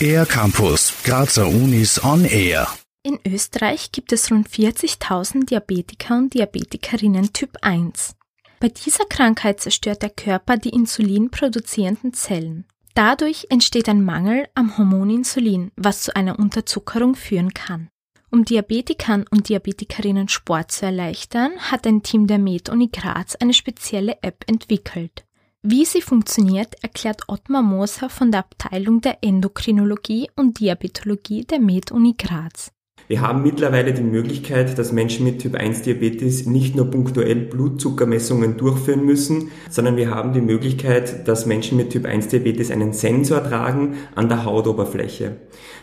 Air Campus, Grazer Unis on Air. In Österreich gibt es rund 40.000 Diabetiker und Diabetikerinnen Typ 1. Bei dieser Krankheit zerstört der Körper die insulinproduzierenden Zellen. Dadurch entsteht ein Mangel am Hormon Insulin, was zu einer Unterzuckerung führen kann. Um Diabetikern und Diabetikerinnen Sport zu erleichtern, hat ein Team der Med-Uni Graz eine spezielle App entwickelt. Wie sie funktioniert, erklärt Ottmar Moser von der Abteilung der Endokrinologie und Diabetologie der Med-Uni Graz. Wir haben mittlerweile die Möglichkeit, dass Menschen mit Typ 1 Diabetes nicht nur punktuell Blutzuckermessungen durchführen müssen, sondern wir haben die Möglichkeit, dass Menschen mit Typ 1 Diabetes einen Sensor tragen an der Hautoberfläche.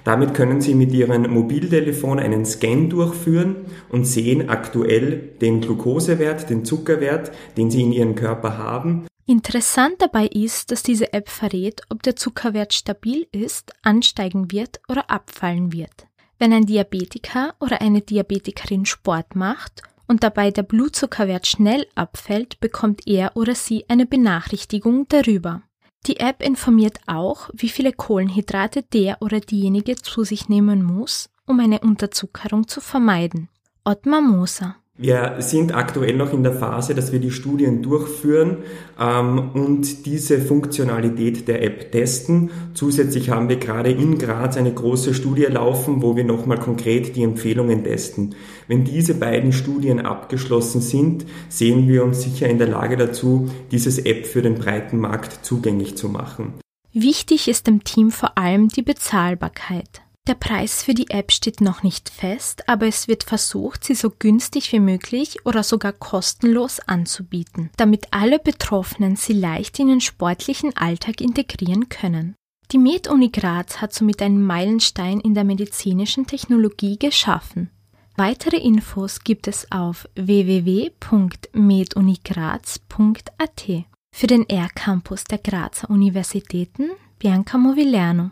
Damit können sie mit ihrem Mobiltelefon einen Scan durchführen und sehen aktuell den Glukosewert, den Zuckerwert, den sie in ihrem Körper haben. Interessant dabei ist, dass diese App verrät, ob der Zuckerwert stabil ist, ansteigen wird oder abfallen wird. Wenn ein Diabetiker oder eine Diabetikerin Sport macht und dabei der Blutzuckerwert schnell abfällt, bekommt er oder sie eine Benachrichtigung darüber. Die App informiert auch, wie viele Kohlenhydrate der oder diejenige zu sich nehmen muss, um eine Unterzuckerung zu vermeiden. Ottmar Moser wir sind aktuell noch in der Phase, dass wir die Studien durchführen ähm, und diese Funktionalität der App testen. Zusätzlich haben wir gerade in Graz eine große Studie laufen, wo wir nochmal konkret die Empfehlungen testen. Wenn diese beiden Studien abgeschlossen sind, sehen wir uns sicher in der Lage dazu, dieses App für den breiten Markt zugänglich zu machen. Wichtig ist dem Team vor allem die Bezahlbarkeit. Der Preis für die App steht noch nicht fest, aber es wird versucht, sie so günstig wie möglich oder sogar kostenlos anzubieten, damit alle Betroffenen sie leicht in den sportlichen Alltag integrieren können. Die Med-Uni Graz hat somit einen Meilenstein in der medizinischen Technologie geschaffen. Weitere Infos gibt es auf www.medunigraz.at. Für den R-Campus der Grazer Universitäten Bianca Movillerno.